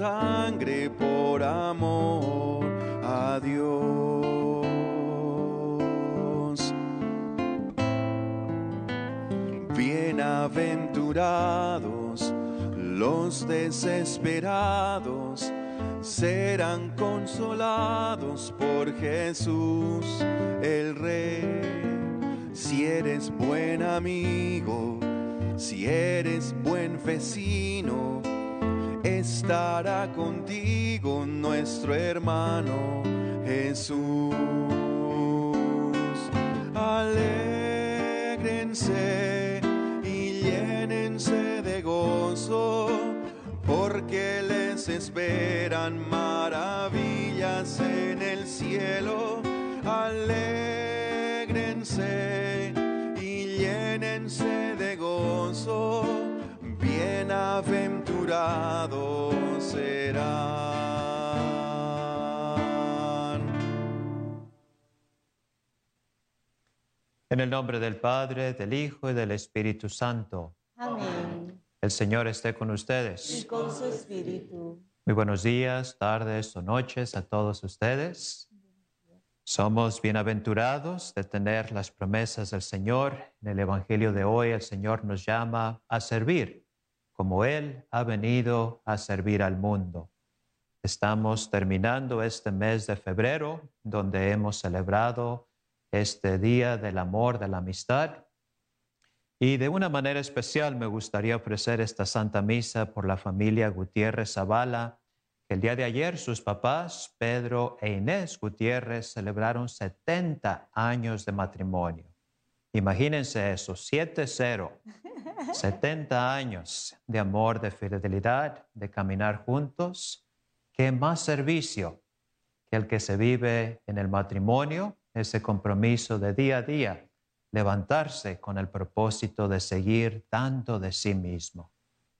Sangre por amor a Dios. Bienaventurados los desesperados serán consolados por Jesús el Rey. Si eres buen amigo, si eres buen vecino, estará contigo nuestro hermano Jesús. Alégrense y llénense de gozo, porque les esperan maravillas en el cielo. Alégrense y llénense de gozo, serán. En el nombre del Padre, del Hijo y del Espíritu Santo. Amén. El Señor esté con Y ustedes. con su espíritu. Muy buenos días, tardes o noches a todos ustedes. Somos bienaventurados de tener las promesas del Señor. En el Evangelio de hoy el Señor nos llama a servir, como Él ha venido a servir al mundo. Estamos terminando este mes de febrero, donde hemos celebrado este Día del Amor, de la Amistad. Y de una manera especial me gustaría ofrecer esta Santa Misa por la familia Gutiérrez Zavala, que el día de ayer sus papás, Pedro e Inés Gutiérrez, celebraron 70 años de matrimonio. Imagínense eso, 7-0, 70 años de amor, de fidelidad, de caminar juntos. ¿Qué más servicio que el que se vive en el matrimonio? Ese compromiso de día a día levantarse con el propósito de seguir dando de sí mismo.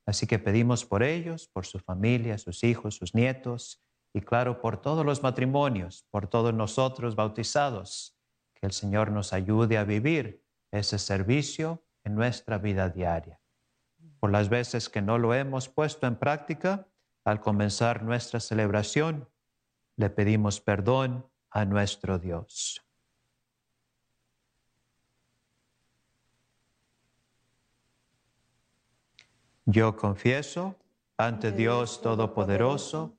Así que pedimos por ellos, por su familia, sus hijos, sus nietos y claro, por todos los matrimonios, por todos nosotros bautizados, que el Señor nos ayude a vivir ese servicio en nuestra vida diaria. Por las veces que no lo hemos puesto en práctica, al comenzar nuestra celebración, le pedimos perdón a nuestro Dios. Yo confieso ante Dios Todopoderoso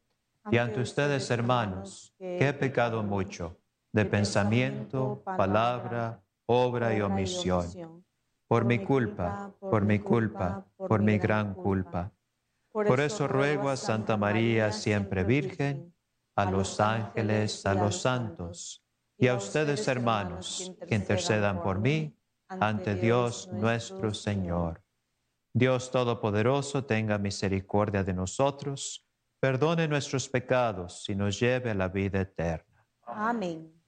y ante ustedes, hermanos, que he pecado mucho de pensamiento, palabra, obra y omisión. Por mi culpa, por mi culpa, por mi gran culpa. Por eso ruego a Santa María, siempre Virgen, a los ángeles, a los santos y a ustedes, hermanos, que intercedan por mí ante Dios nuestro Señor. Dios Todopoderoso tenga misericordia de nosotros, perdone nuestros pecados y nos lleve a la vida eterna. Amén.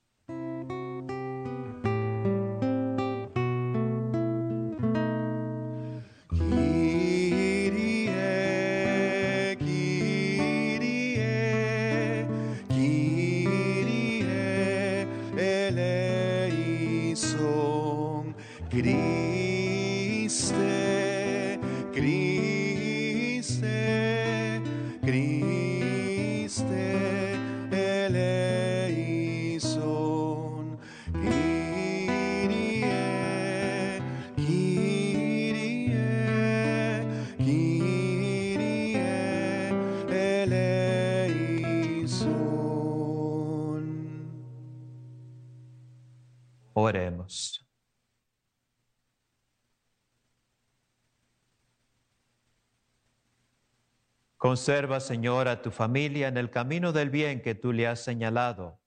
Conserva, Señor, a tu familia en el camino del bien que tú le has señalado,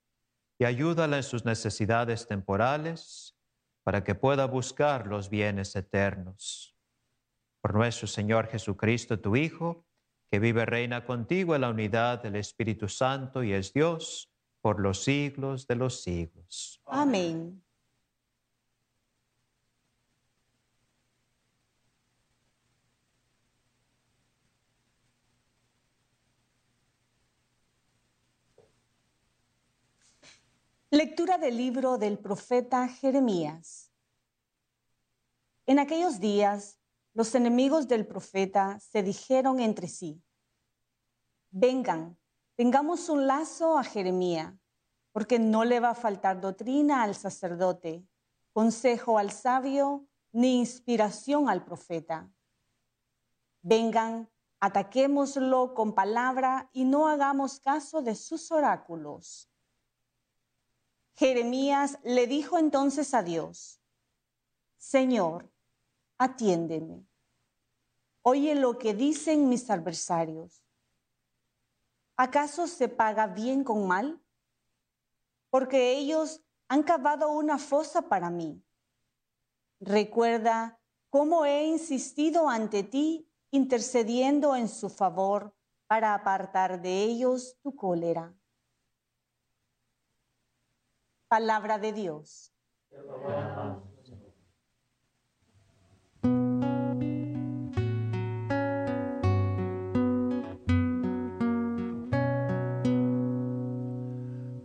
y ayúdala en sus necesidades temporales para que pueda buscar los bienes eternos. Por nuestro Señor Jesucristo, tu Hijo, que vive reina contigo en la unidad del Espíritu Santo y es Dios por los siglos de los siglos. Amén. Lectura del libro del profeta Jeremías. En aquellos días, los enemigos del profeta se dijeron entre sí, vengan, tengamos un lazo a Jeremías, porque no le va a faltar doctrina al sacerdote, consejo al sabio, ni inspiración al profeta. Vengan, ataquémoslo con palabra y no hagamos caso de sus oráculos. Jeremías le dijo entonces a Dios, Señor, atiéndeme. Oye lo que dicen mis adversarios. ¿Acaso se paga bien con mal? Porque ellos han cavado una fosa para mí. Recuerda cómo he insistido ante ti intercediendo en su favor para apartar de ellos tu cólera. Palabra de Dios.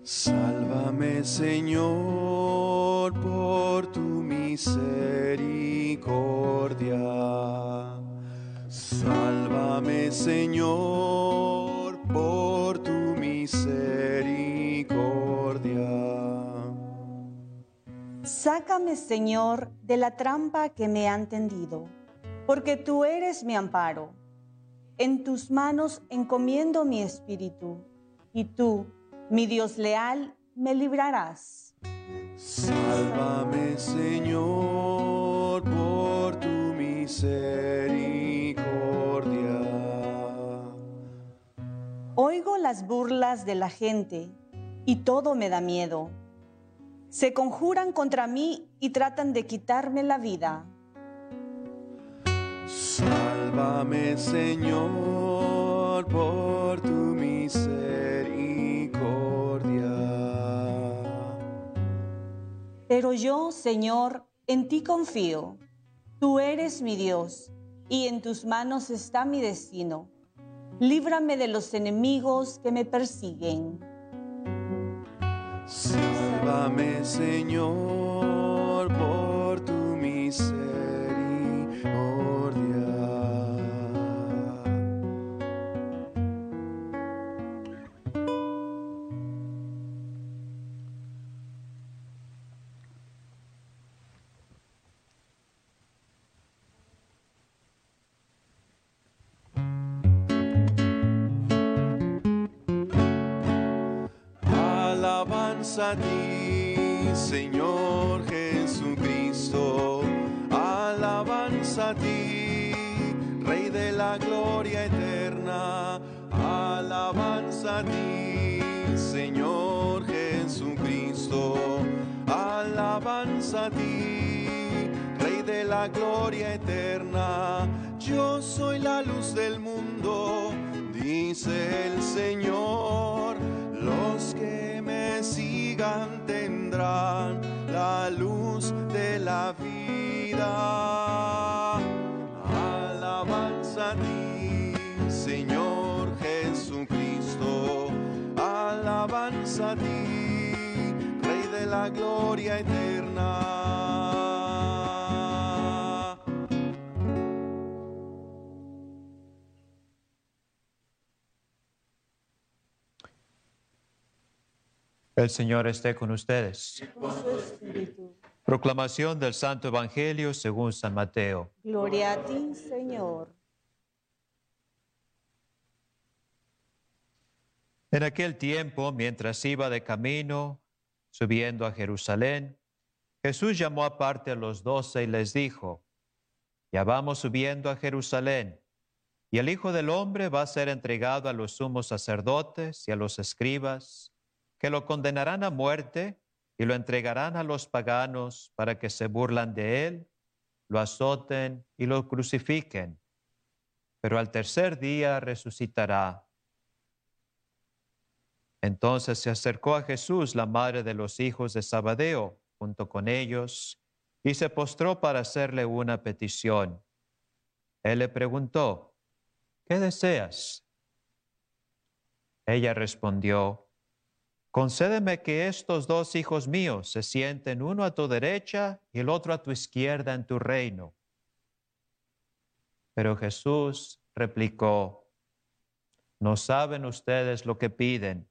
Sálvame, Señor, por tu misericordia. Sálvame, Señor, Sácame, Señor, de la trampa que me han tendido, porque tú eres mi amparo. En tus manos encomiendo mi espíritu, y tú, mi Dios leal, me librarás. Sálvame, Señor, por tu misericordia. Oigo las burlas de la gente, y todo me da miedo. Se conjuran contra mí y tratan de quitarme la vida. Sálvame, Señor, por tu misericordia. Pero yo, Señor, en ti confío. Tú eres mi Dios, y en tus manos está mi destino. Líbrame de los enemigos que me persiguen. Sálvame, Señor, gloria eterna. El Señor esté con ustedes. Proclamación del Santo Evangelio según San Mateo. Gloria a ti, Señor. En aquel tiempo, mientras iba de camino, subiendo a Jerusalén, Jesús llamó aparte a los doce y les dijo, ya vamos subiendo a Jerusalén, y el Hijo del Hombre va a ser entregado a los sumos sacerdotes y a los escribas, que lo condenarán a muerte y lo entregarán a los paganos para que se burlan de él, lo azoten y lo crucifiquen. Pero al tercer día resucitará. Entonces se acercó a Jesús la madre de los hijos de Zabadeo junto con ellos y se postró para hacerle una petición. Él le preguntó, ¿qué deseas? Ella respondió, concédeme que estos dos hijos míos se sienten uno a tu derecha y el otro a tu izquierda en tu reino. Pero Jesús replicó, no saben ustedes lo que piden.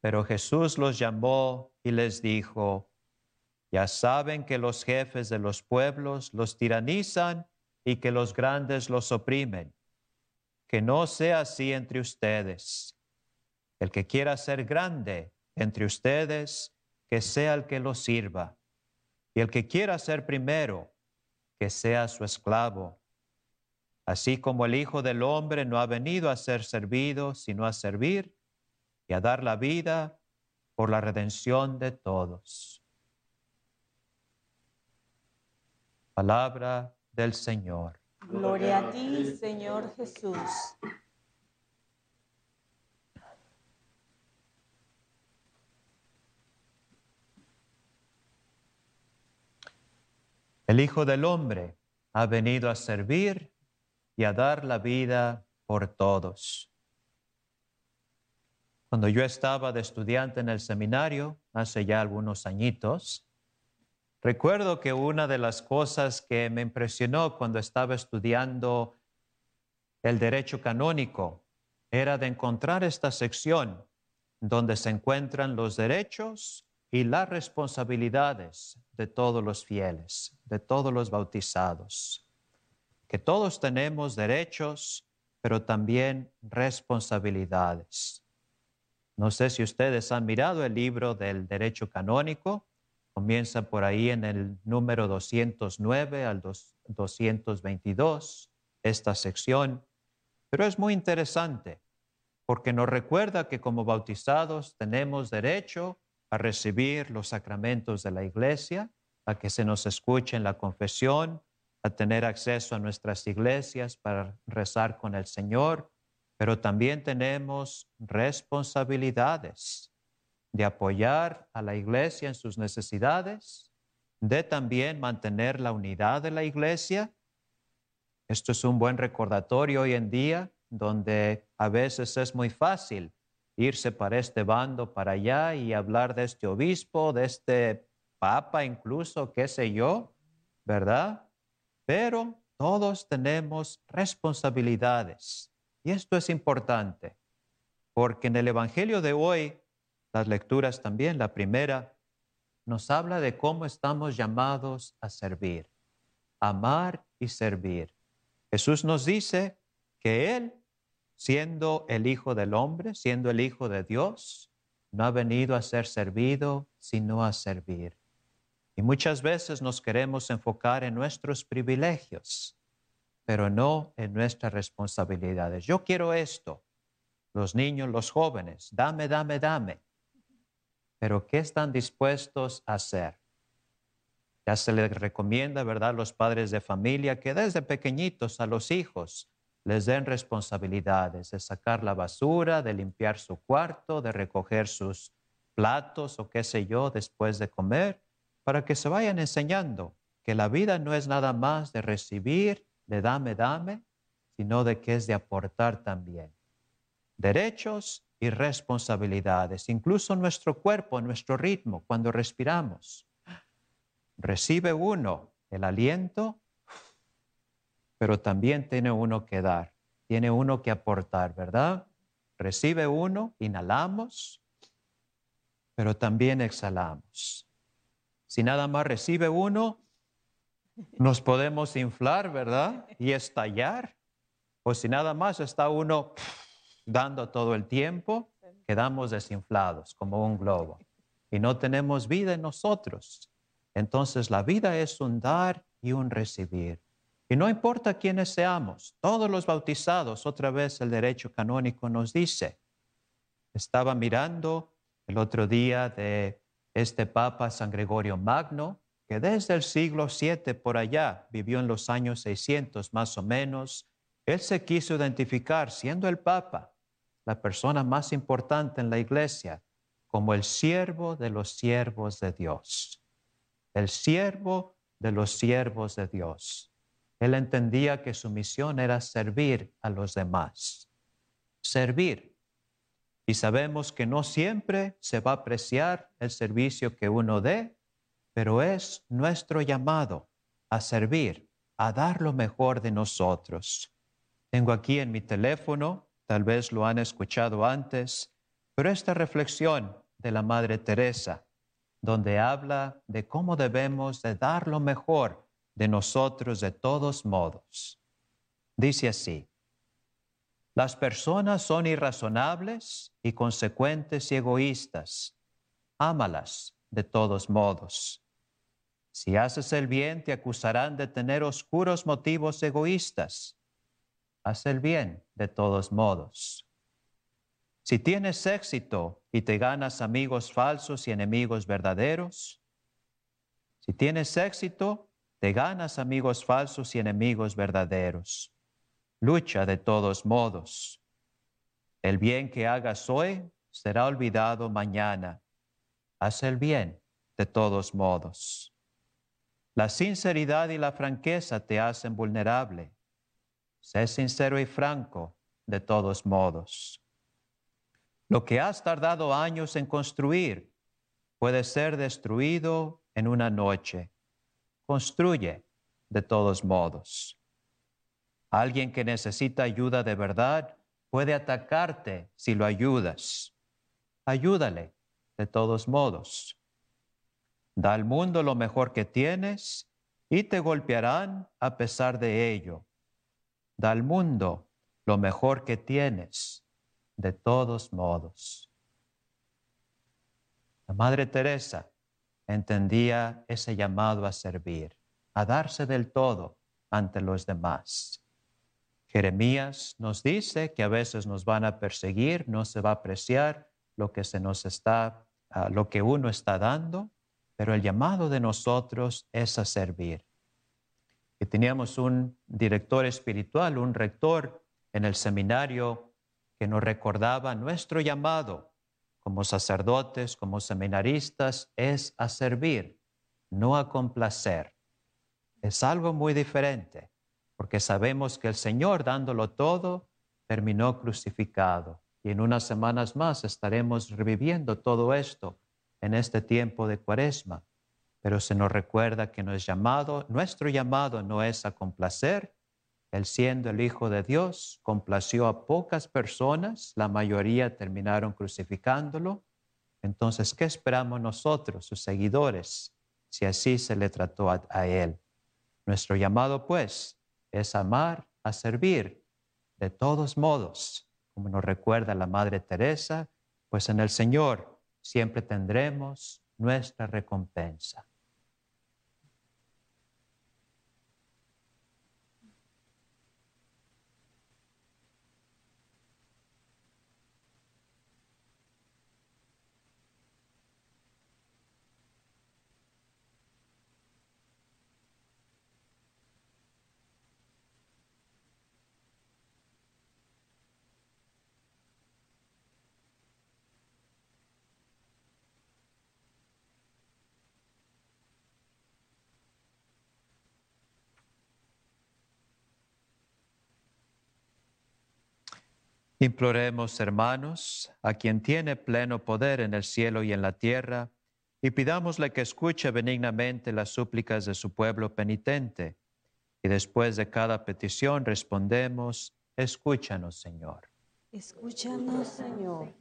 Pero Jesús los llamó y les dijo, ya saben que los jefes de los pueblos los tiranizan y que los grandes los oprimen. Que no sea así entre ustedes. El que quiera ser grande entre ustedes, que sea el que lo sirva. Y el que quiera ser primero, que sea su esclavo. Así como el Hijo del Hombre no ha venido a ser servido, sino a servir y a dar la vida por la redención de todos. Palabra del Señor. Gloria a ti, Señor Jesús. El Hijo del Hombre ha venido a servir y a dar la vida por todos. Cuando yo estaba de estudiante en el seminario, hace ya algunos añitos, recuerdo que una de las cosas que me impresionó cuando estaba estudiando el derecho canónico era de encontrar esta sección donde se encuentran los derechos y las responsabilidades de todos los fieles, de todos los bautizados. Que todos tenemos derechos, pero también responsabilidades. No sé si ustedes han mirado el libro del derecho canónico. Comienza por ahí en el número 209 al 222, esta sección. Pero es muy interesante porque nos recuerda que como bautizados tenemos derecho a recibir los sacramentos de la iglesia, a que se nos escuche en la confesión, a tener acceso a nuestras iglesias para rezar con el Señor, pero también tenemos responsabilidades de apoyar a la iglesia en sus necesidades, de también mantener la unidad de la iglesia. Esto es un buen recordatorio hoy en día, donde a veces es muy fácil irse para este bando, para allá y hablar de este obispo, de este papa incluso, qué sé yo, ¿verdad? Pero todos tenemos responsabilidades y esto es importante, porque en el Evangelio de hoy, las lecturas también, la primera, nos habla de cómo estamos llamados a servir, amar y servir. Jesús nos dice que Él, siendo el Hijo del Hombre, siendo el Hijo de Dios, no ha venido a ser servido, sino a servir. Y muchas veces nos queremos enfocar en nuestros privilegios, pero no en nuestras responsabilidades. Yo quiero esto. Los niños, los jóvenes, dame, dame, dame. Pero ¿qué están dispuestos a hacer? Ya se les recomienda, ¿verdad?, los padres de familia que desde pequeñitos a los hijos les den responsabilidades de sacar la basura, de limpiar su cuarto, de recoger sus platos o qué sé yo después de comer, para que se vayan enseñando que la vida no es nada más de recibir de dame, dame, sino de que es de aportar también. Derechos y responsabilidades, incluso nuestro cuerpo, nuestro ritmo, cuando respiramos. Recibe uno el aliento, pero también tiene uno que dar, tiene uno que aportar, ¿verdad? Recibe uno, inhalamos, pero también exhalamos. Si nada más recibe uno, nos podemos inflar, ¿verdad? Y estallar. O si nada más está uno dando todo el tiempo, quedamos desinflados como un globo y no tenemos vida en nosotros. Entonces la vida es un dar y un recibir. Y no importa quiénes seamos, todos los bautizados, otra vez el derecho canónico nos dice, estaba mirando el otro día de este Papa San Gregorio Magno, que desde el siglo VII por allá vivió en los años 600 más o menos, él se quiso identificar siendo el Papa, la persona más importante en la iglesia, como el siervo de los siervos de Dios. El siervo de los siervos de Dios. Él entendía que su misión era servir a los demás. Servir. Y sabemos que no siempre se va a apreciar el servicio que uno dé, pero es nuestro llamado a servir, a dar lo mejor de nosotros. Tengo aquí en mi teléfono, tal vez lo han escuchado antes, pero esta reflexión de la Madre Teresa, donde habla de cómo debemos de dar lo mejor de nosotros de todos modos. Dice así, las personas son irrazonables y consecuentes y egoístas. Ámalas de todos modos. Si haces el bien, te acusarán de tener oscuros motivos egoístas. Haz el bien de todos modos. Si tienes éxito y te ganas amigos falsos y enemigos verdaderos, si tienes éxito, te ganas amigos falsos y enemigos verdaderos. Lucha de todos modos. El bien que hagas hoy será olvidado mañana. Haz el bien de todos modos. La sinceridad y la franqueza te hacen vulnerable. Sé sincero y franco de todos modos. Lo que has tardado años en construir puede ser destruido en una noche. Construye de todos modos. Alguien que necesita ayuda de verdad puede atacarte si lo ayudas. Ayúdale de todos modos. Da al mundo lo mejor que tienes y te golpearán a pesar de ello. Da al mundo lo mejor que tienes de todos modos. La Madre Teresa entendía ese llamado a servir, a darse del todo ante los demás. Jeremías nos dice que a veces nos van a perseguir, no se va a apreciar lo que se nos está, ah, lo que uno está dando, pero el llamado de nosotros es a servir. Y teníamos un director espiritual, un rector en el seminario que nos recordaba nuestro llamado como sacerdotes, como seminaristas, es a servir, no a complacer. Es algo muy diferente, porque sabemos que el Señor, dándolo todo, terminó crucificado. Y en unas semanas más estaremos reviviendo todo esto en este tiempo de cuaresma. Pero se nos recuerda que no es llamado, nuestro llamado no es a complacer, él siendo el Hijo de Dios, complació a pocas personas, la mayoría terminaron crucificándolo. Entonces, ¿qué esperamos nosotros, sus seguidores, si así se le trató a, Él? Nuestro llamado, pues, es amar, a servir, de todos modos, como nos recuerda la Madre Teresa, pues en el Señor siempre tendremos nuestra recompensa. Imploremos, hermanos, a quien tiene pleno poder en el cielo y en la tierra, y pidámosle que escuche benignamente las súplicas de su pueblo penitente. Y después de cada petición respondemos, escúchanos, Señor. Escúchanos, Señor.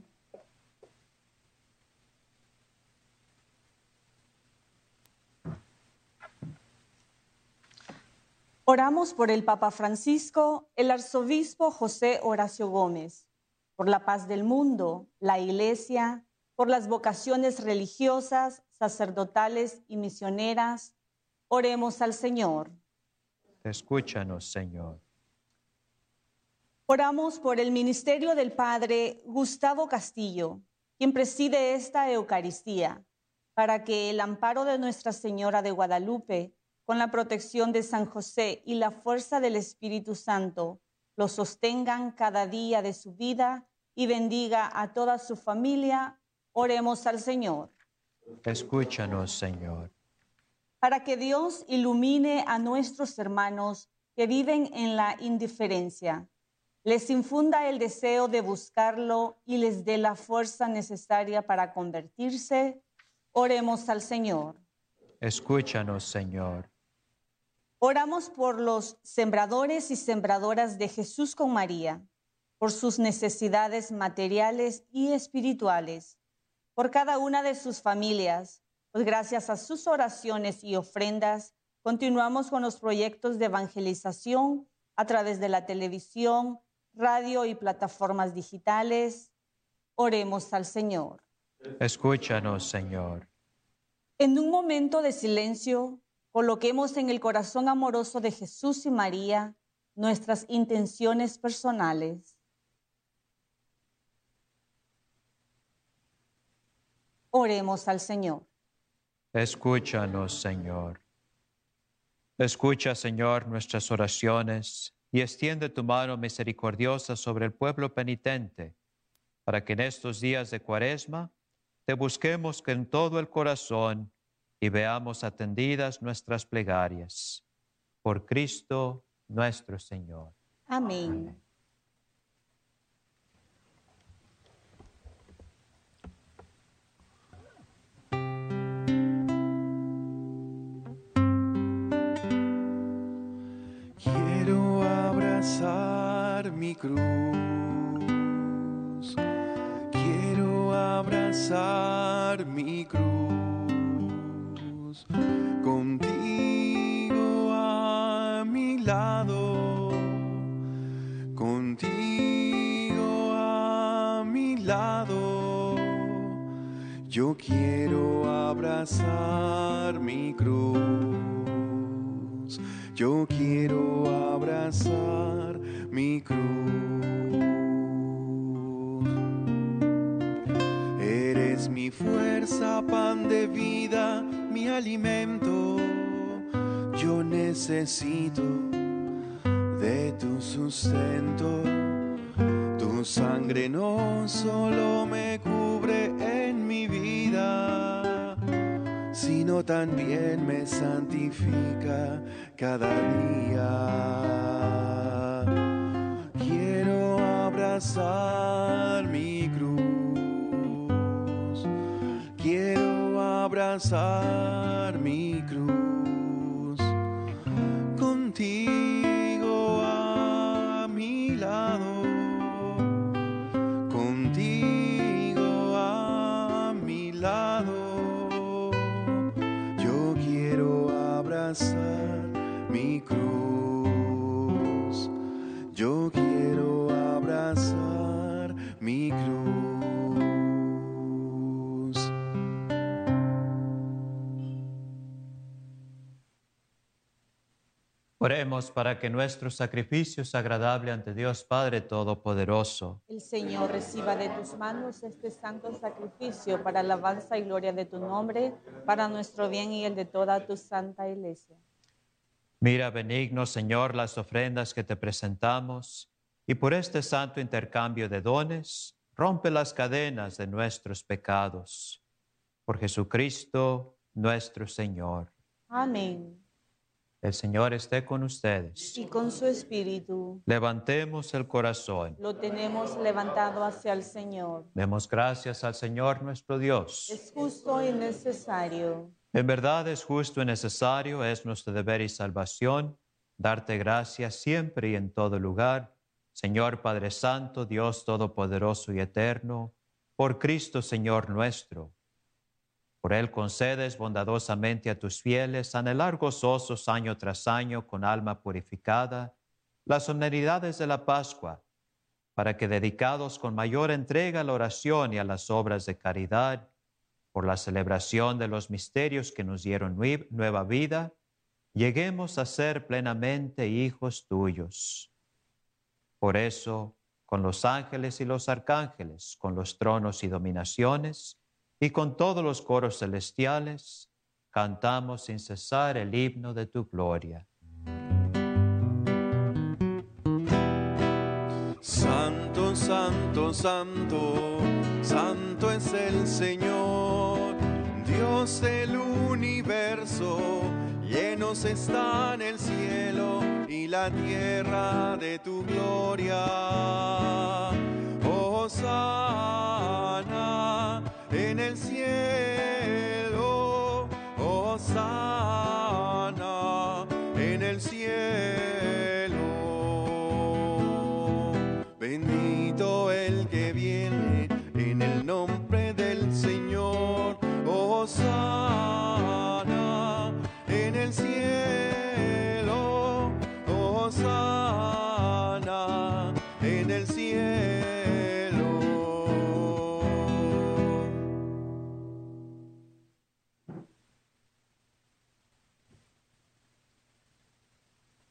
Oramos por el Papa Francisco, el arzobispo José Horacio Gómez, por la paz del mundo, la Iglesia, por las vocaciones religiosas, sacerdotales y misioneras. Oremos al Señor. Escúchanos, Señor. Oramos por el ministerio del Padre Gustavo Castillo, quien preside esta Eucaristía, para que el amparo de Nuestra Señora de Guadalupe, con la protección de San José y la fuerza del Espíritu Santo, lo sostengan cada día de su vida y bendiga a toda su familia. Oremos al Señor. Escúchanos, Señor. Para que Dios ilumine a nuestros hermanos que viven en la indiferencia les infunda el deseo de buscarlo y les dé la fuerza necesaria para convertirse, oremos al Señor. Escúchanos, Señor. Oramos por los sembradores y sembradoras de Jesús con María, por sus necesidades materiales y espirituales, por cada una de sus familias, pues gracias a sus oraciones y ofrendas continuamos con los proyectos de evangelización a través de la televisión, radio y plataformas digitales. Oremos al Señor. Escúchanos, Señor. En un momento de silencio, coloquemos en el corazón amoroso de Jesús y María nuestras intenciones personales. Oremos al Señor. Escúchanos, Señor. Escucha, Señor, nuestras oraciones y extiende tu mano misericordiosa sobre el pueblo penitente, para que en estos días de cuaresma te busquemos con todo el corazón y veamos atendidas nuestras plegarias. Por Cristo nuestro Señor. Amén. mi cruz. Quiero abrazar mi cruz. Contigo a mi lado. Contigo a mi lado. Yo quiero abrazar mi cruz. Yo quiero abrazar mi cruz. Alimento. Yo necesito de tu sustento. Tu sangre no solo me cubre en mi vida, sino también me santifica cada día abrazar mi abrazar mi cruz. Contigo a mi lado. Contigo a mi lado. Yo quiero abrazar mi cruz. Yo quiero Oremos para que nuestro sacrificio sea agradable ante Dios Padre Todopoderoso. El Señor reciba de tus manos este santo sacrificio para alabanza y gloria de tu nombre, para nuestro bien y el de toda tu santa iglesia. Mira benigno, Señor, las ofrendas que te presentamos y por este santo intercambio de dones, rompe las cadenas de nuestros pecados. Por Jesucristo nuestro Señor. Amén. El Señor esté con ustedes. Y con su espíritu. Levantemos el corazón. Lo tenemos levantado hacia el Señor. Demos gracias al Señor nuestro Dios. Es justo y necesario. En verdad es justo y necesario, es nuestro deber y salvación, darte gracias siempre y en todo lugar, Señor Padre Santo, Dios Todopoderoso y Eterno, por Cristo Señor nuestro Por él concedes bondadosamente a tus fieles anhelar gozosos año tras año con alma purificada las solemnidades de la Pascua, para que dedicados con mayor entrega a la oración y a las obras de caridad, por la celebración de los misterios que nos dieron nueva vida, lleguemos a ser plenamente hijos tuyos. Por eso, con los ángeles y los arcángeles, con los tronos y dominaciones, y con todos los coros celestiales, cantamos sin cesar el himno de tu gloria. Santo, santo, santo, santo es el Señor, Dios del universo, llenos están el cielo y la tierra de tu gloria. Oh, sana en el cielo, oh, sana en el cielo. Bendito el que viene en el nombre del Señor, oh,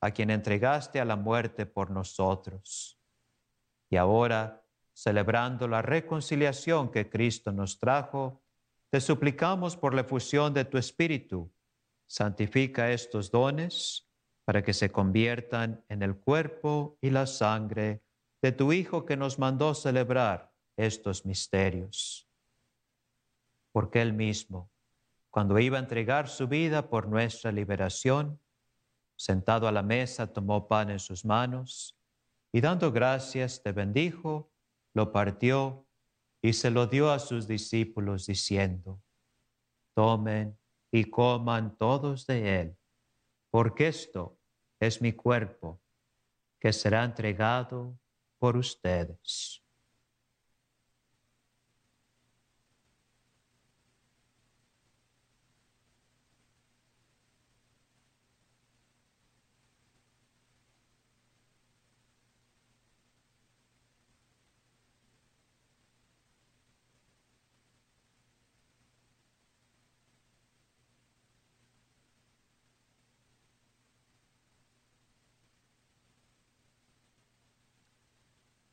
a quien entregaste a la muerte por nosotros. Y ahora, celebrando la reconciliación que Cristo nos trajo, te suplicamos por la efusión de tu Espíritu, santifica estos dones para que se conviertan en el cuerpo y la sangre de tu Hijo que nos mandó celebrar estos misterios. Porque Él mismo, cuando iba a entregar su vida por nuestra liberación, Sentado a la mesa, tomó pan en sus manos y dando gracias te bendijo, lo partió y se lo dio a sus discípulos diciendo, tomen y coman todos de él, porque esto es mi cuerpo que será entregado por ustedes.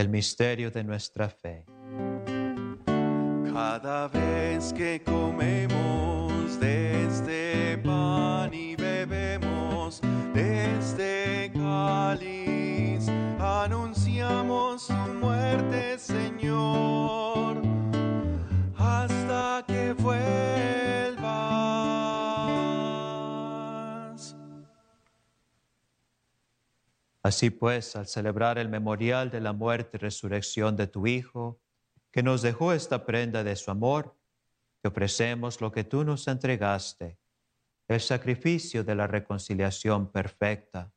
El misterio de nuestra fe. Cada vez que comemos de este pan y bebemos de este cáliz, anunciamos su muerte, Señor, Así pues, al celebrar el memorial de la muerte y resurrección de tu Hijo, que nos dejó esta prenda de su amor, te ofrecemos lo que tú nos entregaste, el sacrificio de la reconciliación perfecta.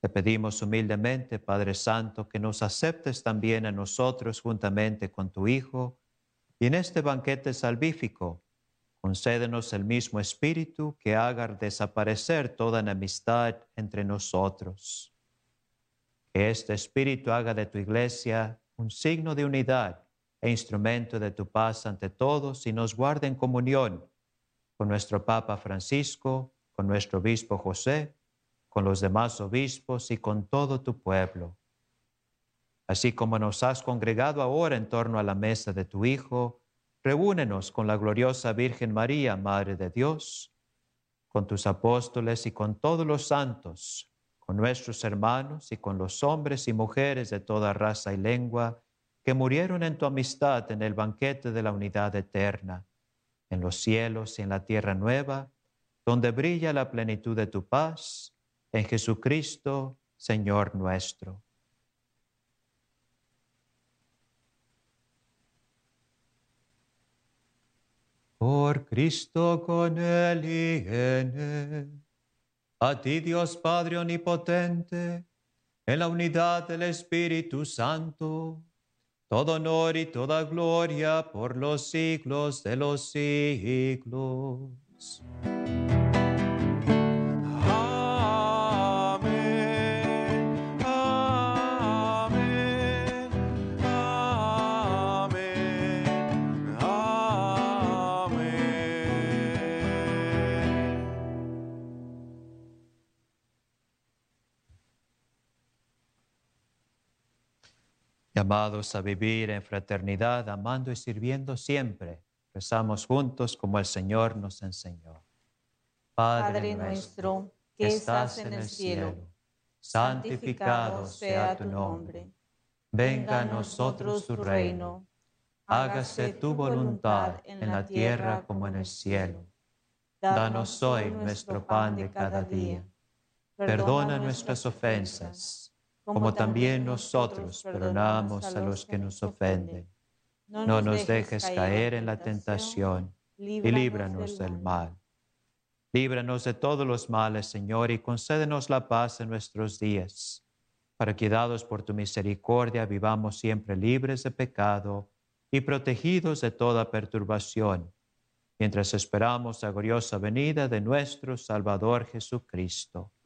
Te pedimos humildemente, Padre Santo, que nos aceptes también a nosotros juntamente con tu Hijo, y en este banquete salvífico, concédenos el mismo espíritu que haga desaparecer toda enemistad entre nosotros. Que este espíritu haga de tu iglesia un signo de unidad e instrumento de tu paz ante todos y nos guarde en comunión con nuestro Papa Francisco, con nuestro obispo José, con los demás obispos y con todo tu pueblo. Así como nos has congregado ahora en torno a la mesa de tu Hijo, reúnenos con la gloriosa Virgen María, Madre de Dios, con tus apóstoles y con todos los santos, con nuestros hermanos y con los hombres y mujeres de toda raza y lengua que murieron en tu amistad en el banquete de la unidad eterna, en los cielos y en la tierra nueva, donde brilla la plenitud de tu paz, en Jesucristo, Señor nuestro. Por Cristo con Él y en Él. A ti Dios Padre Omnipotente, en la unidad del Espíritu Santo todo honor y toda gloria por los siglos de los siglos. Llamados a vivir en fraternidad, amando y sirviendo siempre, rezamos juntos como el Señor nos enseñó. Padre, nuestro, que estás en el cielo, santificado sea tu nombre. Venga a nosotros tu reino. Hágase tu voluntad en la tierra como en el cielo. Danos hoy nuestro pan de cada día. Perdona nuestras ofensas como también nosotros perdonamos a los que nos ofenden. No nos dejes caer en la tentación. y líbranos del mal. Líbranos de todos los males, Señor, y concédenos la paz en nuestros días, para que, dados por tu misericordia, vivamos siempre libres de pecado y protegidos de toda perturbación, mientras esperamos la gloriosa venida de nuestro Salvador Jesucristo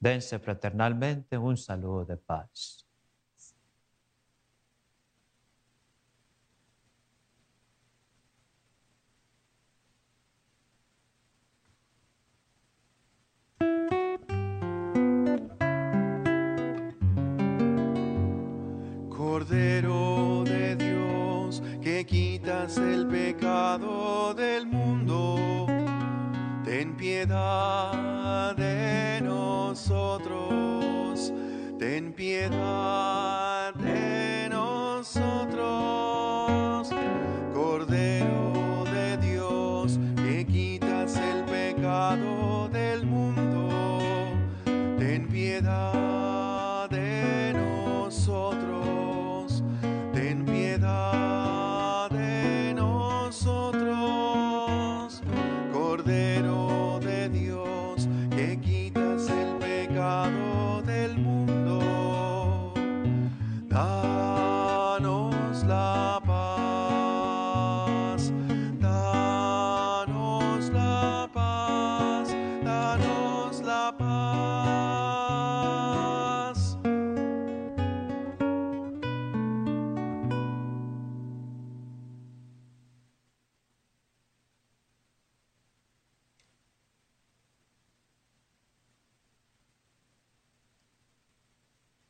Dense fraternalmente un saludo de paz. Cordero de Dios, que quitas el pecado del mundo, ten piedad de nosotros, ten piedad de nosotros,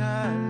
sky.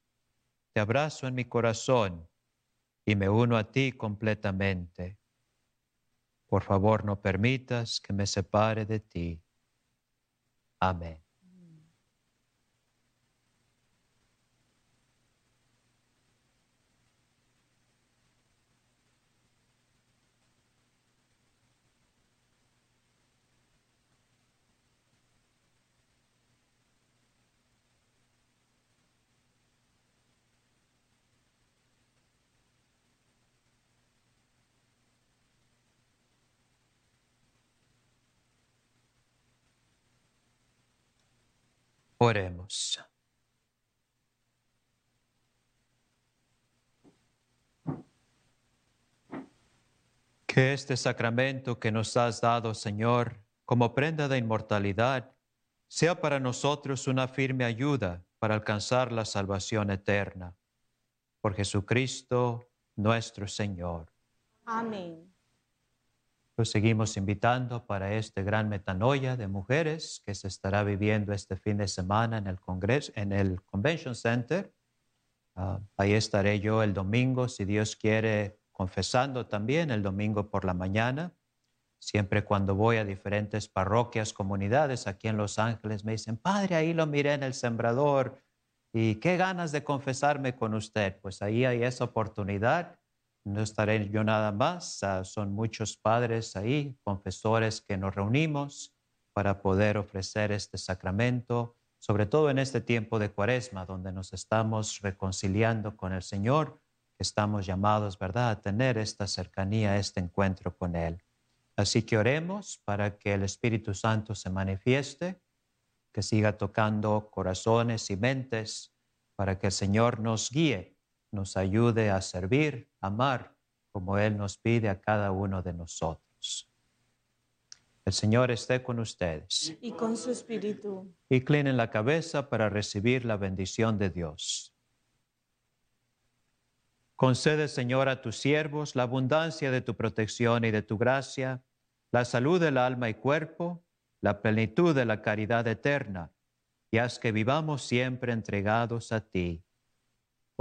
te abrazo en mi corazón y me uno a ti completamente. Por favor, no permitas que me separe de ti. Amén. Oremos. Que este sacramento que nos has dado, Señor, como prenda de inmortalidad, sea para nosotros una firme ayuda para alcanzar la salvación eterna. Por Jesucristo nuestro Señor. Amén. Seguimos invitando para este gran metanoia de mujeres que se estará viviendo este fin de semana en el Congreso, en el Convention Center. Ah, ahí estaré yo el domingo, si Dios quiere, confesando también el domingo por la mañana. Siempre cuando voy a diferentes parroquias, comunidades aquí en Los Ángeles, me dicen, Padre, ahí lo miré en el sembrador y qué ganas de confesarme con usted. Pues ahí hay esa oportunidad. No estaré yo nada más, ah, son muchos padres ahí, confesores que nos reunimos para poder ofrecer este sacramento, sobre todo en este tiempo de cuaresma, donde nos estamos reconciliando con el Señor, que estamos llamados, ¿verdad?, a tener esta cercanía, este encuentro con Él. Así que oremos para que el Espíritu Santo se manifieste, que siga tocando corazones y mentes, para que el Señor nos guíe, nos ayude a servir, amar, como Él nos pide a cada uno de nosotros. El Señor esté con ustedes. Y con su espíritu. Inclinen la cabeza para recibir la bendición de Dios. Concede, Señor, a tus siervos la abundancia de tu protección y de tu gracia la salud del alma y cuerpo, la plenitud de la caridad eterna, y haz que vivamos siempre entregados a ti.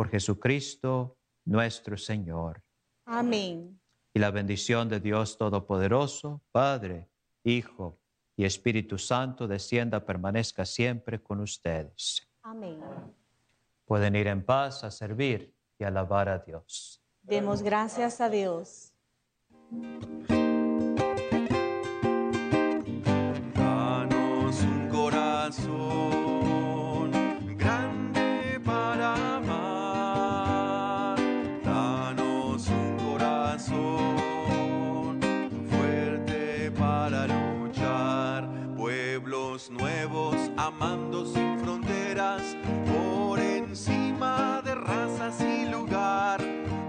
Por Jesucristo nuestro Señor. Amén. Y la bendición de Dios Todopoderoso, Padre, Hijo y Espíritu Santo, descienda, permanezca siempre con ustedes. Amén. Pueden ir en paz a servir y alabar a Dios. Demos gracias a Dios. Amando sin fronteras por encima de razas y lugar.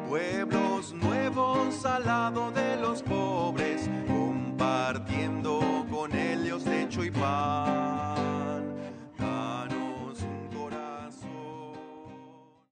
Pueblos nuevos al lado de los pobres compartiendo con ellos techo y paz.